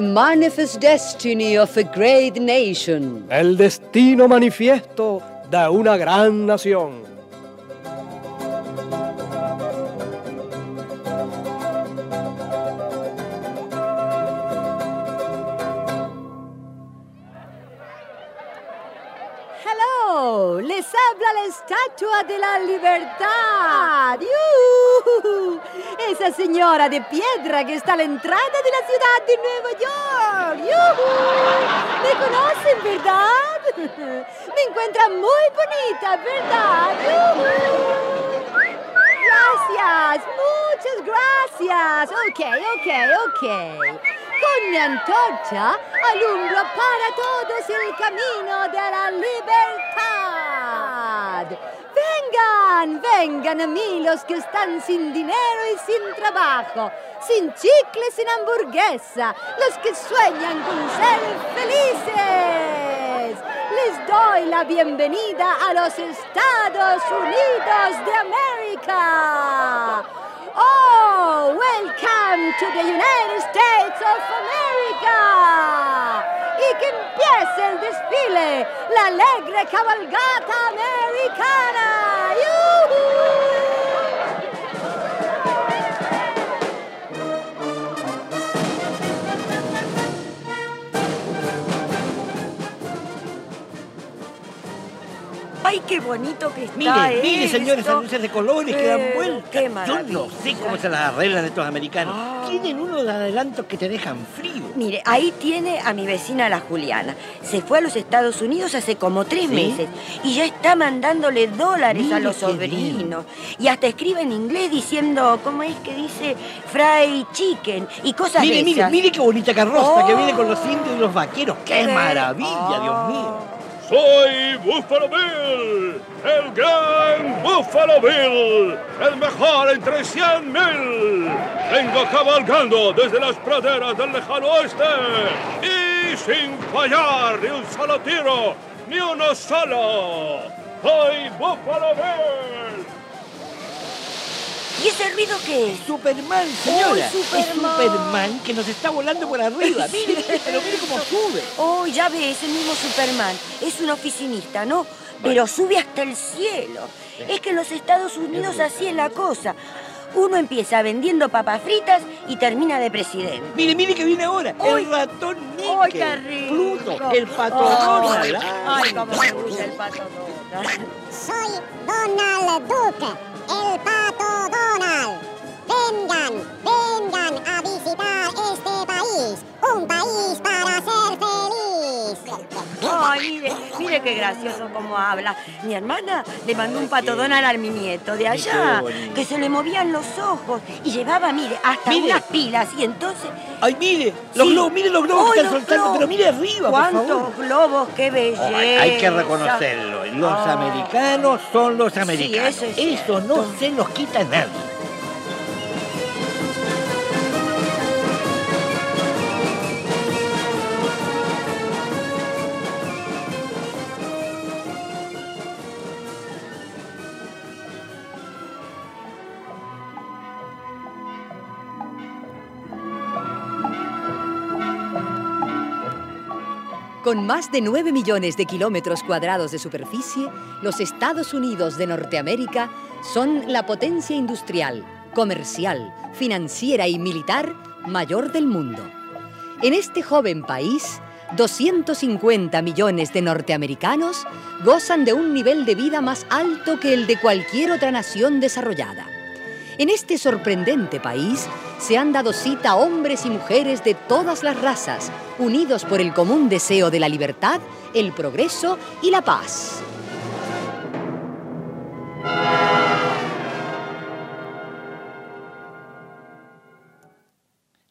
The manifest destiny of a great nation. El destino manifiesto de una gran nación. Hello, les habla la estatua de la libertad. ¡Yuhu! Esa señora de piedra que está a la entrada de la ciudad de Nueva York. ¡Yuhu! ¿Me conocen, verdad? Me encuentran muy bonita, ¿verdad? ¡Yuhu! Gracias, muchas gracias. Ok, ok, ok. Con mi antorcha alumbro para todos el camino de la libertad. Vengan, vengan a mí los que están sin dinero y sin trabajo, sin chicle, sin hamburguesa, los que sueñan con ser felices. Les doy la bienvenida a los Estados Unidos de América. Oh, welcome to the United States of America. Y que empiece el desfile, la alegre cabalgata americana. ¡Yuhu! ¡Ay, qué bonito que está Mire, mire, señores, esas luces de colores que dan Eh, vuelta. qué Yo no sé cómo se las arreglan estos americanos. Ah. Tienen unos adelantos que te dejan frío. Mire, ahí tiene a mi vecina la Juliana. Se fue a los Estados Unidos hace como tres ¿Sí? meses y ya está mandándole dólares a Mire los sobrinos. Y hasta escribe en inglés diciendo, ¿cómo es que dice? Fry chicken y cosas Mire, de mire, esas. mire qué bonita carroza Oh. que viene con los indios y los vaqueros. ¡Qué maravilla, Dios oh. mío! Soy Buffalo Bill, el gran Buffalo Bill, el mejor entre cien mil. Vengo cabalgando desde las praderas del lejano oeste y sin fallar ni un solo tiro, ni uno solo. Soy Buffalo Bill. ¿Y ese ruido qué es? Superman, señora. ¡Ay, Superman! Es Superman que nos está volando por arriba. Mire, mire, pero mire cómo sube. Oh, ya ve, ese mismo Superman. Es un oficinista, ¿no? Pero sube hasta el cielo. Es que en los Estados Unidos así es la cosa. Uno empieza vendiendo papas fritas y termina de presidente. Mire, mire que viene ahora. ¡Ay! El ratón Mickey. ¡Ay, qué rico! Pluto, el pato Ay, Donald. ¡Ay, cómo me gusta el pato Donald! Soy Donald Duck, el pato Donald. Vengan, vengan a visitar este país. Un país para ser feliz. Ay, mire, mire qué gracioso cómo habla. Mi hermana le mandó un pato Donald a mi nieto de allá, que se le movían los ojos y llevaba, mire, hasta Mire. unas pilas. Y entonces, Ay, mire, los Sí. globos, mire los globos ¡Ay, que están soltando, globos! pero mire arriba, por favor. ¿cuántos globos? ¡Qué belleza! Ay, hay que reconocerlo. Los Ah. americanos son los americanos. eso es Eso no se los quita nadie. Con más de 9 millones de kilómetros cuadrados de superficie, los Estados Unidos de Norteamérica son la potencia industrial, comercial, financiera y militar mayor del mundo. En este joven país, 250 millones de norteamericanos gozan de un nivel de vida más alto que el de cualquier otra nación desarrollada. En este sorprendente país se han dado cita hombres y mujeres de todas las razas, unidos por el común deseo de la libertad, el progreso y la paz.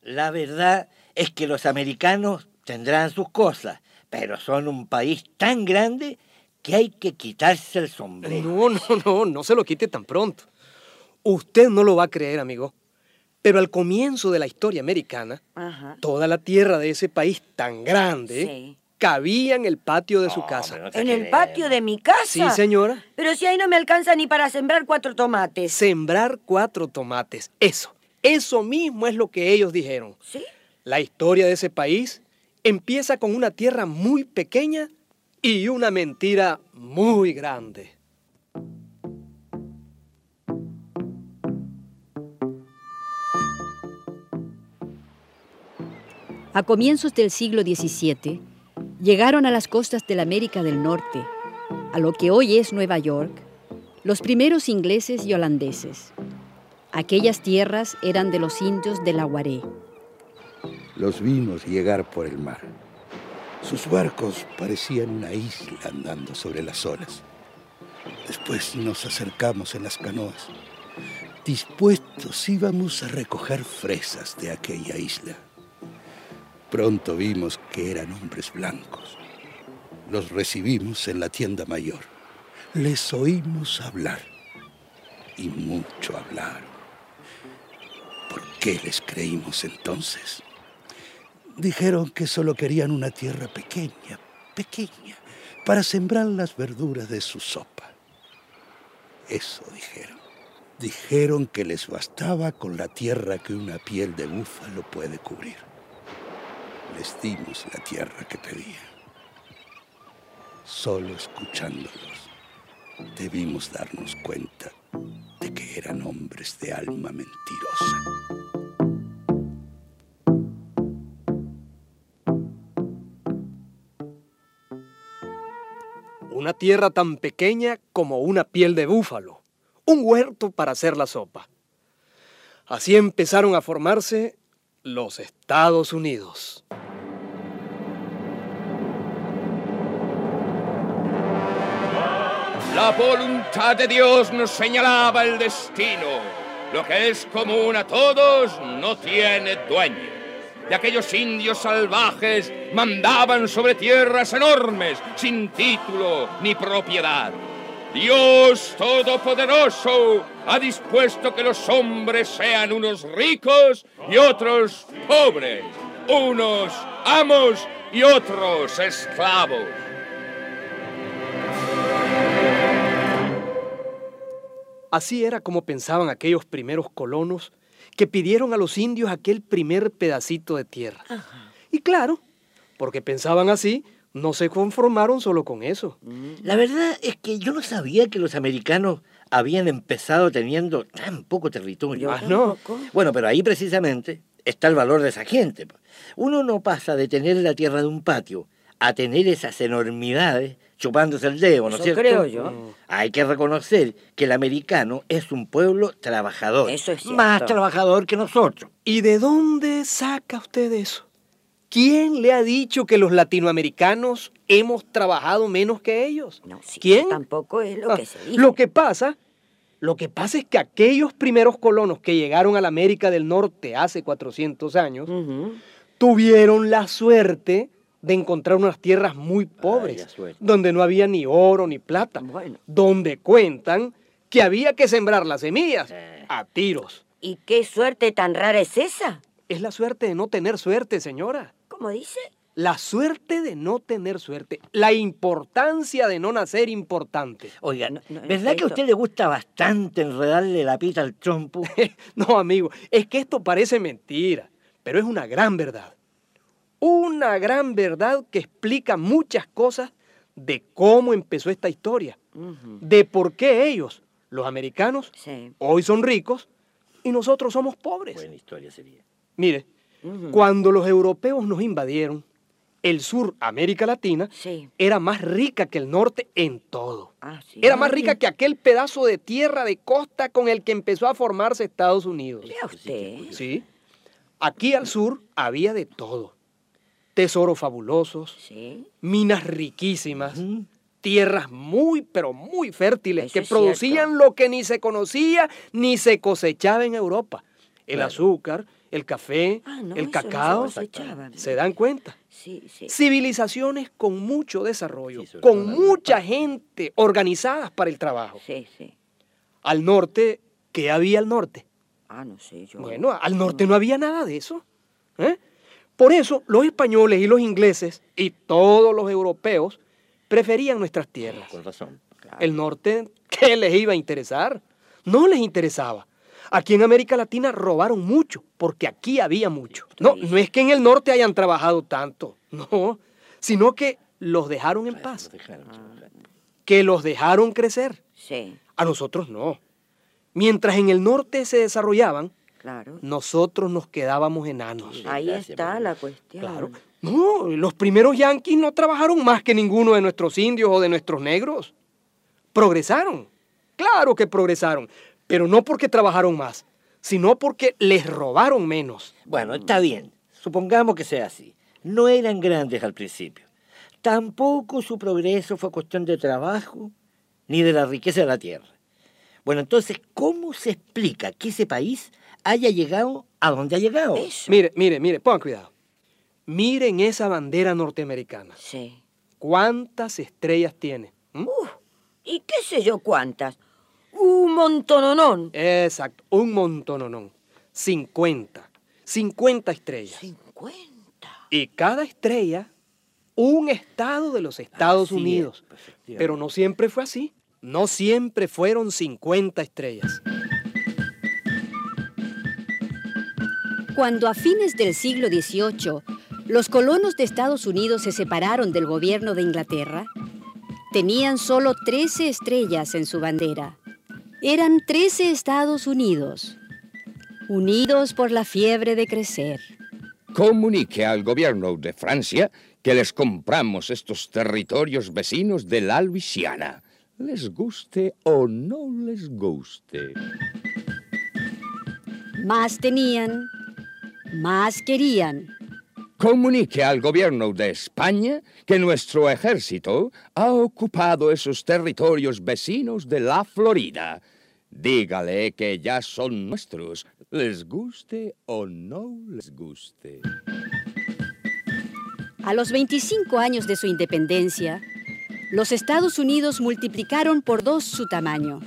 La verdad es que los americanos tendrán sus cosas, pero son un país tan grande que hay que quitarse el sombrero. No, no, no, no se lo quite tan pronto. Usted no lo va a creer, amigo. Pero al comienzo de la historia americana, Ajá. toda la tierra de ese país tan grande Sí. cabía en el patio de su casa. no te ¿En el patio de mi casa? Sí, señora. Pero si ahí no me alcanza ni para sembrar cuatro tomates. Sembrar cuatro tomates. Eso, eso mismo es lo que ellos dijeron. ¿Sí? La historia de ese país empieza con una tierra muy pequeña y una mentira muy grande. A comienzos del siglo XVII, llegaron a las costas de la América del Norte, a lo que hoy es Nueva York, los primeros ingleses y holandeses. Aquellas tierras eran de los indios de la Guaré. Los vimos llegar por el mar. Sus barcos parecían una isla andando sobre las olas. Después nos acercamos en las canoas. Dispuestos íbamos a recoger fresas de aquella isla. Pronto vimos que eran hombres blancos. Los recibimos en la tienda mayor. Les oímos hablar. Y mucho hablaron. ¿Por qué les creímos entonces? Dijeron que solo querían una tierra pequeña, pequeña, para sembrar las verduras de su sopa. Eso dijeron. Dijeron que les bastaba con la tierra que una piel de búfalo puede cubrir. Les dimos la tierra que pedían. Solo escuchándolos, debimos darnos cuenta de que eran hombres de alma mentirosa. Una tierra tan pequeña como una piel de búfalo. Un huerto para hacer la sopa. Así empezaron a formarse los Estados Unidos. La voluntad de Dios nos señalaba el destino. Lo que es común a todos no tiene dueño. Y aquellos indios salvajes mandaban sobre tierras enormes, sin título ni propiedad. Dios Todopoderoso ha dispuesto que los hombres sean unos ricos y otros pobres, unos amos y otros esclavos. Así era como pensaban aquellos primeros colonos que pidieron a los indios aquel primer pedacito de tierra. Y claro, porque pensaban así, no se conformaron solo con eso. La verdad es que yo no sabía que los americanos habían empezado teniendo tan poco territorio. Ah, no. Bueno, pero ahí precisamente está el valor de esa gente. pues. Uno no pasa de tener la tierra de un patio a tener esas enormidades chupándose el dedo, ¿no es Eso cierto? creo yo. Hay que reconocer que el americano es un pueblo trabajador. Eso es cierto. Más trabajador que nosotros. ¿Y de dónde saca usted eso? ¿Quién le ha dicho que los latinoamericanos hemos trabajado menos que ellos? No, sí, ¿Quién? tampoco es lo Ah, que se dice. Lo que pasa, lo que pasa es que aquellos primeros colonos que llegaron a la América del Norte hace 400 años tuvieron la suerte de encontrar unas tierras muy pobres, donde no había ni oro ni plata, Bueno. donde cuentan que había que sembrar las semillas Eh. a tiros. ¿Y qué suerte tan rara es esa? Es la suerte de no tener suerte, señora. ¿Cómo dice? La suerte de no tener suerte. La importancia de no nacer importante. Oiga, No, no, en ¿verdad que a usted le gusta bastante enredarle la pita al trompo? No, amigo, es que esto parece mentira, pero es una gran verdad. Una gran verdad que explica muchas cosas de cómo empezó esta historia, de por qué ellos, los americanos, Sí. hoy son ricos y nosotros somos pobres. Buena historia sería. Mire, Cuando los europeos nos invadieron, el sur, América Latina, Sí. era más rica que el norte en todo. Ah, sí. Era más rica que aquel pedazo de tierra de costa con el que empezó a formarse Estados Unidos. Vea usted. Sí. Aquí al sur había de todo. Tesoros fabulosos, Sí. minas riquísimas, tierras muy, pero muy fértiles Eso que producían lo que ni se conocía ni se cosechaba en Europa. El Claro. azúcar, el café, Ah, no, el eso no se cacao. ¿Se dan cuenta? Sí, sí. Civilizaciones con mucho desarrollo, Sí, con mucha gente organizadas para el trabajo. Sí, sí. Al norte, ¿qué había al norte? Ah, no sé, yo. Bueno, al norte no había nada de eso. ¿eh? Por eso los españoles y los ingleses y todos los europeos preferían nuestras tierras. Con razón. El norte, ¿qué les iba a interesar? No les interesaba. Aquí en América Latina robaron mucho, porque aquí había mucho. No, no es que en el norte hayan trabajado tanto, no, sino que los dejaron en paz, que los dejaron crecer. Sí, A nosotros no. Mientras en el norte se desarrollaban, claro. nosotros nos quedábamos enanos. Ahí está la cuestión. Claro. No, los primeros yanquis no trabajaron más que ninguno de nuestros indios o de nuestros negros. Progresaron. Claro que progresaron, pero no porque trabajaron más, sino porque les robaron menos. Bueno, está bien. Supongamos que sea así. No eran grandes al principio. Tampoco su progreso fue cuestión de trabajo ni de la riqueza de la tierra. Bueno, entonces, ¿cómo se explica que ese país haya llegado a donde ha llegado? Eso. Mire, mire, mire, pongan cuidado. Miren esa bandera norteamericana. Sí. ¿Cuántas estrellas tiene? ¿Mm? Uf, y qué sé yo cuántas. Un montononón. Exacto, un montononón. 50. 50 estrellas. 50. Y cada estrella, un estado de los Estados Así Unidos. Pero no siempre fue así. No siempre fueron 50 estrellas. Cuando a fines del siglo XVIII los colonos de Estados Unidos se separaron del gobierno de Inglaterra, tenían solo 13 estrellas en su bandera. Eran 13 Estados Unidos, unidos por la fiebre de crecer. Comunique al gobierno de Francia que les compramos estos territorios vecinos de la Luisiana, les guste o no les guste. Más tenían, más querían. Comunique al gobierno de España que nuestro ejército ha ocupado esos territorios vecinos de la Florida. Dígale que ya son nuestros, les guste o no les guste. A los 25 años de su independencia, los Estados Unidos multiplicaron por dos su tamaño,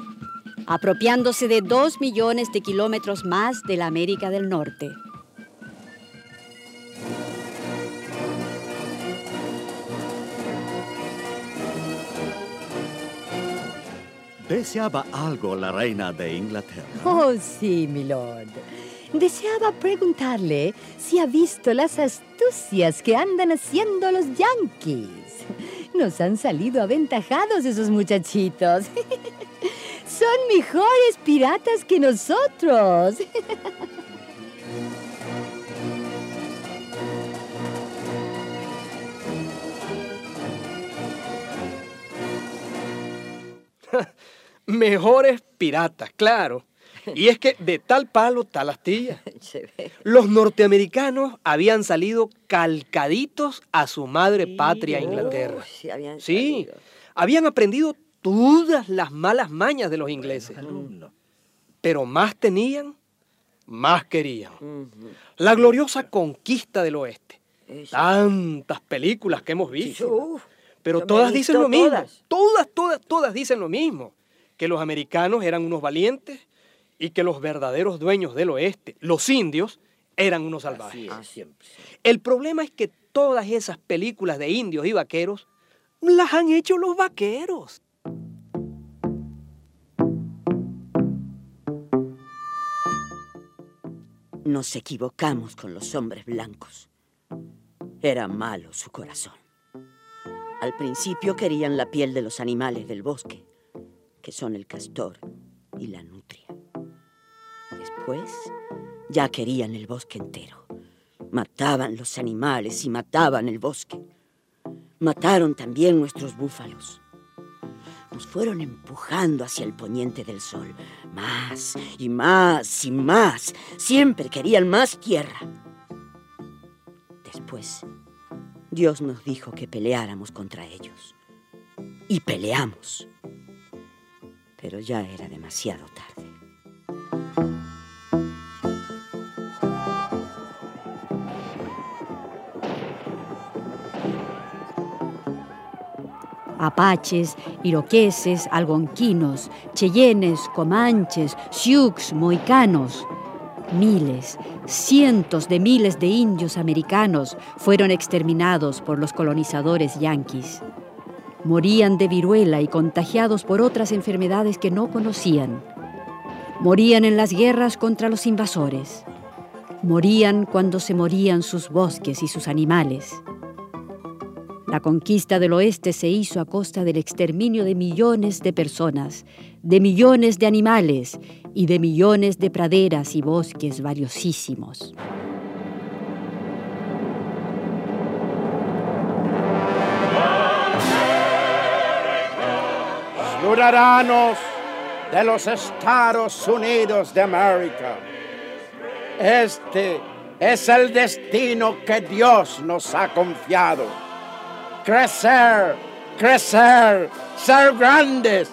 apropiándose de dos millones de kilómetros más de la América del Norte. ¿Deseaba algo la reina de Inglaterra? Oh, sí, milord. Deseaba preguntarle si ha visto las astucias que andan haciendo los yankees. Nos han salido aventajados esos muchachitos. Son mejores piratas que nosotros. Mejores piratas, claro. Y es que de tal palo, tal astilla. Los norteamericanos habían salido calcaditos a su madre patria, Inglaterra. Sí, habían aprendido todas las malas mañas de los ingleses. Pero más tenían, más querían. La gloriosa conquista del oeste. Tantas películas que hemos visto. Pero todas dicen lo mismo. Todas, todas, todas dicen lo mismo. Que los americanos eran unos valientes y que los verdaderos dueños del oeste, los indios, eran unos salvajes. Así es, siempre. El problema es que todas esas películas de indios y vaqueros las han hecho los vaqueros. Nos equivocamos con los hombres blancos. Era malo su corazón. Al principio querían la piel de los animales del bosque, que son el castor y la nutria. Después ya querían el bosque entero, Mataban los animales y mataban el bosque. Mataron también nuestros búfalos. Nos fueron empujando hacia el poniente del sol. Más y más y más. Siempre querían más tierra. Después, Dios nos dijo que peleáramos contra ellos. Y peleamos. Pero ya era demasiado tarde. apaches, iroqueses, algonquinos, cheyennes, comanches, sioux, moicanos. Miles, cientos de miles de indios americanos fueron exterminados por los colonizadores yanquis. Morían de viruela y contagiados por otras enfermedades que no conocían. Morían en las guerras contra los invasores. Morían cuando se morían sus bosques y sus animales. La conquista del oeste se hizo a costa del exterminio de millones de personas, de millones de animales y de millones de praderas y bosques valiosísimos. De los Estados Unidos de América, este es el destino que Dios nos ha confiado crecer, crecer, ser grandes.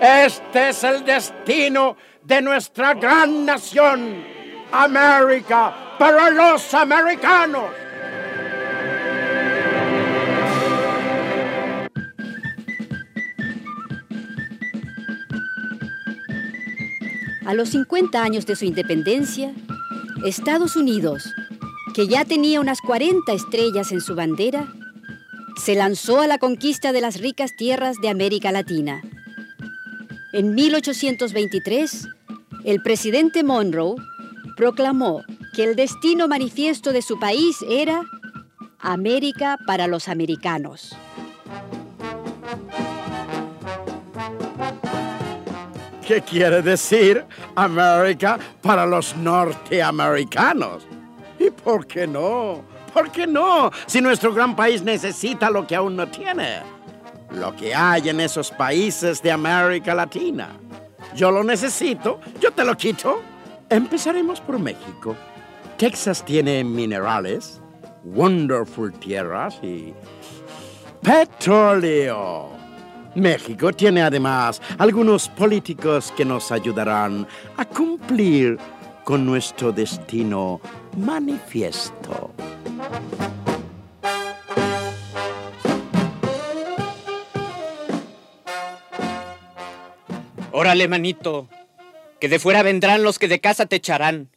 Este es el destino de nuestra gran nación, América, para los americanos. A los 50 años de su independencia, Estados Unidos, que ya tenía unas 40 estrellas en su bandera, se lanzó a la conquista de las ricas tierras de América Latina. En 1823, el presidente Monroe proclamó que el destino manifiesto de su país era América para los americanos. ¿Qué quiere decir América para los norteamericanos? ¿Y por qué no? ¿Por qué no? Si nuestro gran país necesita lo que aún no tiene. Lo que hay en esos países de América Latina. Yo lo necesito, yo te lo quito. Empezaremos por México. Texas tiene minerales, wonderful tierras y petróleo. México tiene además algunos políticos que nos ayudarán a cumplir con nuestro destino manifiesto. Órale, manito, que de fuera vendrán los que de casa te echarán.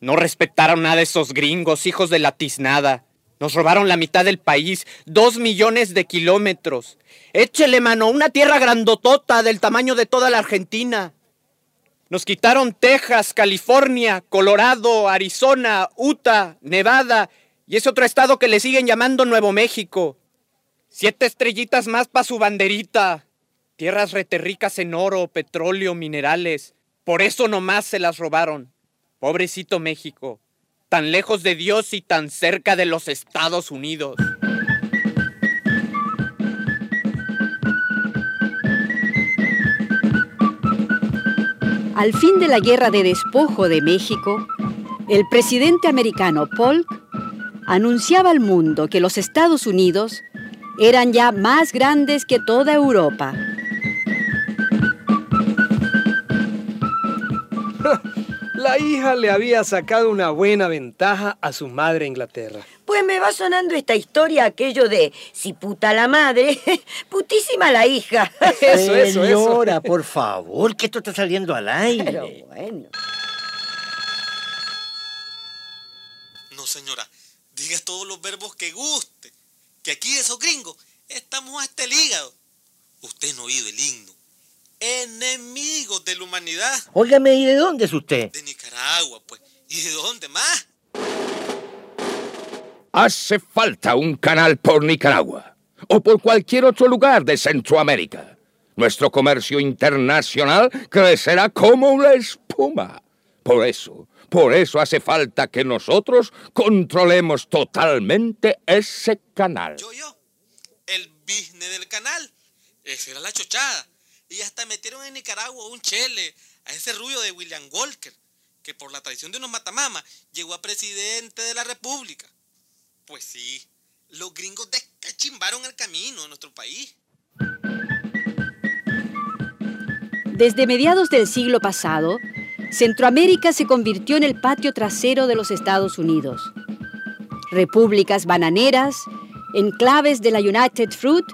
No respetaron nada esos gringos, hijos de la tiznada. Nos robaron la mitad del país, dos millones de kilómetros. Échele, mano, una tierra grandotota del tamaño de toda la Argentina. Nos quitaron Texas, California, Colorado, Arizona, Utah, Nevada y ese otro estado que le siguen llamando Nuevo México. Siete estrellitas más para su banderita. Tierras reterricas en oro, petróleo, minerales. Por eso nomás se las robaron. Pobrecito México, tan lejos de Dios y tan cerca de los Estados Unidos. Al fin de la guerra de despojo de México, el presidente americano Polk anunciaba al mundo que los Estados Unidos eran ya más grandes que toda Europa. La hija le había sacado una buena ventaja a su madre Inglaterra. Pues me va sonando esta historia aquello de si puta la madre, putísima la hija. Eso, eso, Señora, por favor, que esto está saliendo al aire. Pero bueno. No, señora, diga todos los verbos que guste. Que aquí esos gringos estamos hasta el hígado. Usted no ha oído el himno. Enemigos de la humanidad. Óigame, ¿y de dónde es usted? De Nicaragua, pues. ¿Y de dónde más? Hace falta un canal por Nicaragua o por cualquier otro lugar de Centroamérica. Nuestro comercio internacional crecerá como una espuma. Por eso, Por eso hace falta que nosotros controlemos totalmente ese canal. Yo, yo. El business del canal. Esa era la chochada. Y hasta metieron en Nicaragua un chele a ese rubio de William Walker, que por la traición de unos matamamas llegó a presidente de la República. Pues sí, los gringos descachimbaron el camino en nuestro país. Desde mediados del siglo pasado, Centroamérica se convirtió en el patio trasero de los Estados Unidos. Repúblicas bananeras, enclaves de la United Fruit,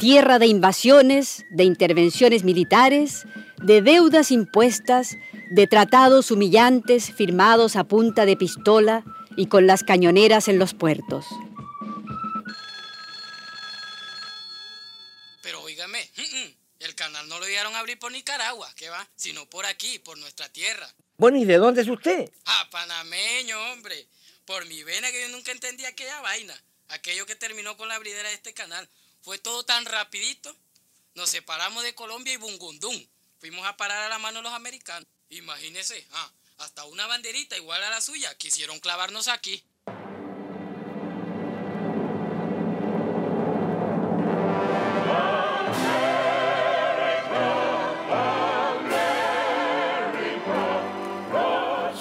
tierra de invasiones, de intervenciones militares, de deudas impuestas, de tratados humillantes firmados a punta de pistola y con las cañoneras en los puertos. Pero óigame, el canal no lo dieron a abrir por Nicaragua, ¿qué va? Sino por aquí, por nuestra tierra. Bueno, ¿y de dónde es usted? Ah, panameño, hombre. Por mi vena que yo nunca entendí aquella vaina. Aquello que terminó con la abridera de este canal. Fue todo tan rapidito. Nos separamos de Colombia y Bungundún. Fuimos a parar a la mano los americanos. Imagínese, ah, hasta una banderita igual a la suya quisieron clavarnos aquí.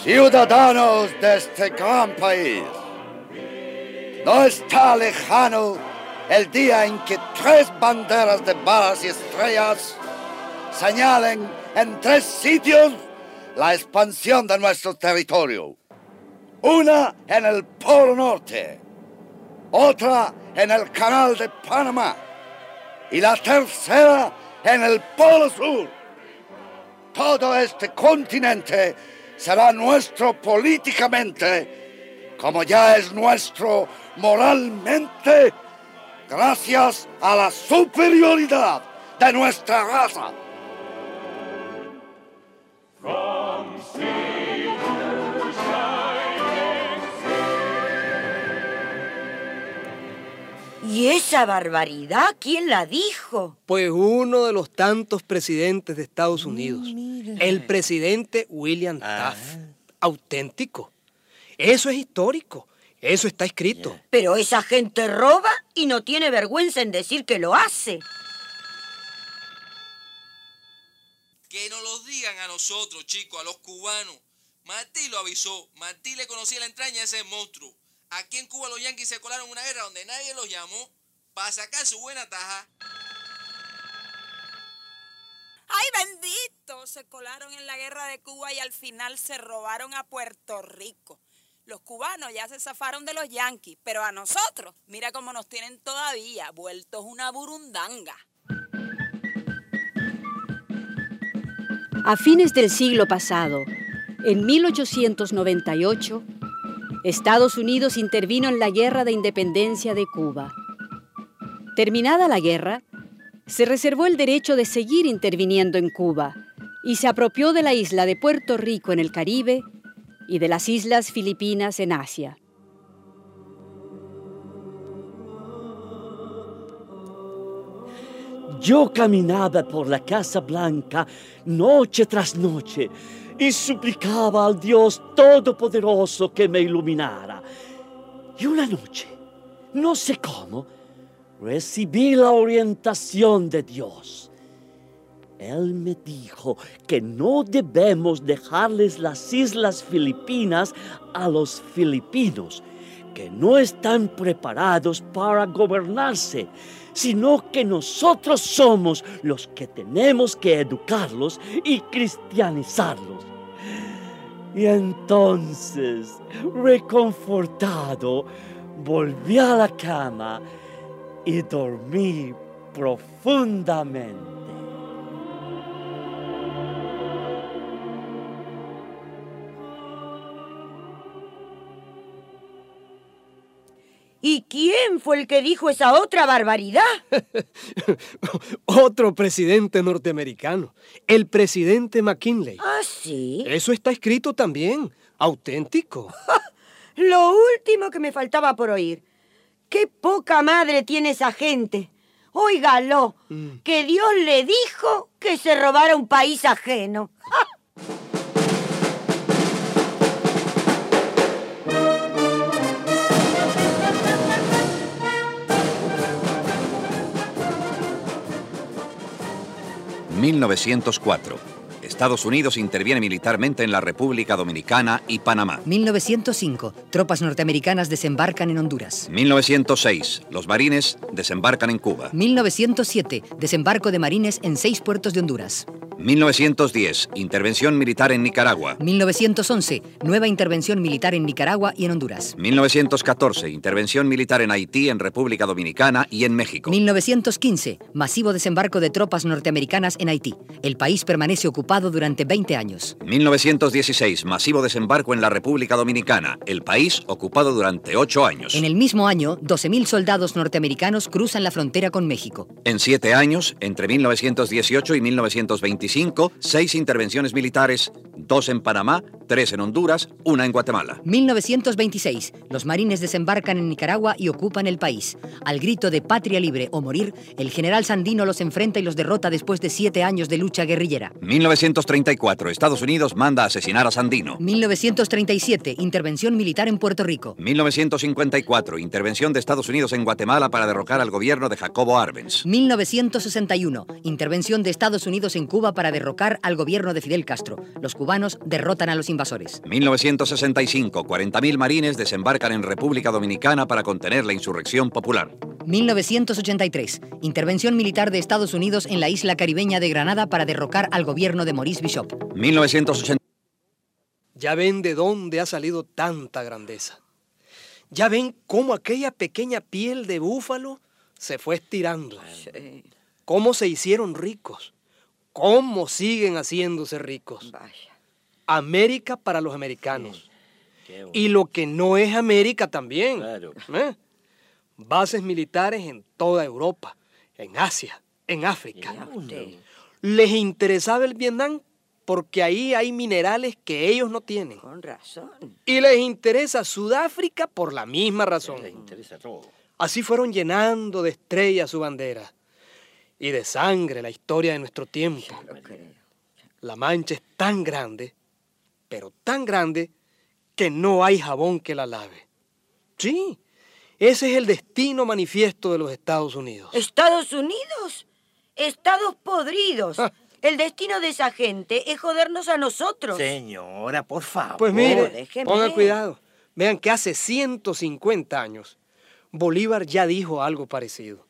Ciudadanos de este gran país, no está lejano el día en que tres banderas de balas y estrellas señalen en tres sitios la expansión de nuestro territorio. Una en el Polo Norte, otra en el Canal de Panamá y la tercera en el Polo Sur. Todo este continente será nuestro políticamente, como ya es nuestro moralmente, gracias a la superioridad de nuestra raza. ¿Y esa barbaridad quién la dijo? Pues uno de los tantos presidentes de Estados Unidos, el presidente William Taft, auténtico. Eso es histórico, eso está escrito. Pero esa gente roba y no tiene vergüenza en decir que lo hace. Que nos lo digan a nosotros, chicos, a los cubanos. Martí lo avisó. Martí le conocía la entraña a ese monstruo. Aquí en Cuba los yanquis se colaron una guerra donde nadie los llamó para sacar su buena taja. ¡Ay, bendito! Se colaron en la guerra de Cuba y al final se robaron a Puerto Rico. Los cubanos ya se zafaron de los yanquis, pero a nosotros, mira cómo nos tienen todavía, vueltos una burundanga. A fines del siglo pasado, en 1898, Estados Unidos intervino en la Guerra de Independencia de Cuba. Terminada la guerra, se reservó el derecho de seguir interviniendo en Cuba y se apropió de la isla de Puerto Rico en el Caribe y de las islas Filipinas en Asia. Yo caminaba por la Casa Blanca noche tras noche y suplicaba al Dios Todopoderoso que me iluminara. Y una noche, no sé cómo, recibí la orientación de Dios. Él me dijo que no debemos dejarles las islas filipinas a los filipinos, que no están preparados para gobernarse, sino que nosotros somos los que tenemos que educarlos y cristianizarlos. Y entonces, reconfortado, volví a la cama y dormí profundamente. ¿Y quién fue el que dijo esa otra barbaridad? Otro presidente norteamericano, el presidente McKinley. ¿Ah, sí? Eso está escrito también, auténtico. Lo último que me faltaba por oír. Qué poca madre tiene esa gente. Óigalo, que Dios le dijo que se robara un país ajeno. 1904. Estados Unidos interviene militarmente en la República Dominicana y Panamá. 1905. Tropas norteamericanas desembarcan en Honduras. 1906. Los marines desembarcan en Cuba. 1907. Desembarco de marines en seis puertos de Honduras. 1910. Intervención militar en Nicaragua. 1911. Nueva intervención militar en Nicaragua y en Honduras. 1914. Intervención militar en Haití, en República Dominicana y en México. 1915. Masivo desembarco de tropas norteamericanas en Haití. El país permanece ocupado durante 20 años. 1916. Masivo desembarco en la República Dominicana. El país ocupado durante 8 años. En el mismo año, 12.000 soldados norteamericanos cruzan la frontera con México. En siete años, entre 1918 y 1925, seis intervenciones militares, dos en Panamá, tres en Honduras, una en Guatemala. 1926. Los marines desembarcan en Nicaragua y ocupan el país. Al grito de patria libre o morir, el general Sandino los enfrenta y los derrota después de siete años de lucha guerrillera. 1934. Estados Unidos manda a asesinar a Sandino. 1937. Intervención militar en Puerto Rico. 1954. Intervención de Estados Unidos en Guatemala para derrocar al gobierno de Jacobo Arbenz. 1961. Intervención de Estados Unidos en Cuba para derrocar al gobierno de Fidel Castro. Los cubanos derrotan a los invasores. 1965. 40.000 marines desembarcan en República Dominicana para contener la insurrección popular. 1983. Intervención militar de Estados Unidos en la isla caribeña de Granada para derrocar al gobierno de Maurice Bishop. 1980. Ya ven de dónde ha salido tanta grandeza. Ya ven cómo aquella pequeña piel de búfalo se fue estirando. Cómo se hicieron ricos. Cómo siguen haciéndose ricos. América para los americanos. Y lo que no es América también. ¿eh? Bases militares en toda Europa, en Asia, en África. Les interesaba el Vietnam porque ahí hay minerales que ellos no tienen. Con razón. Y les interesa Sudáfrica por la misma razón. Les interesa todo. Así fueron llenando de estrellas su bandera y de sangre la historia de nuestro tiempo. La mancha es tan grande, pero tan grande, que no hay jabón que la lave. Sí, ese es el destino manifiesto de los Estados Unidos. ¿Estados Unidos? Estados podridos. Ah. El destino de esa gente es jodernos a nosotros. Señora, por favor. Pues mire, déjeme. pongan cuidado. Vean que hace 150 años Bolívar ya dijo algo parecido.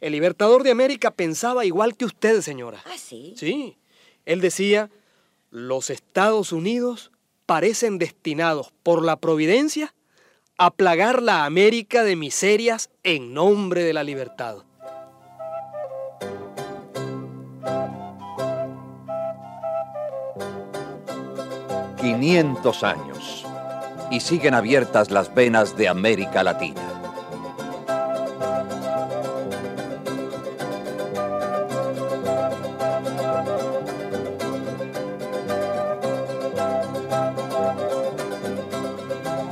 El libertador de América pensaba igual que usted, señora. ¿Ah, sí? Sí. Él decía, los Estados Unidos parecen destinados por la providencia a plagar la América de miserias en nombre de la libertad. ...500 años... ...y siguen abiertas las venas de América Latina.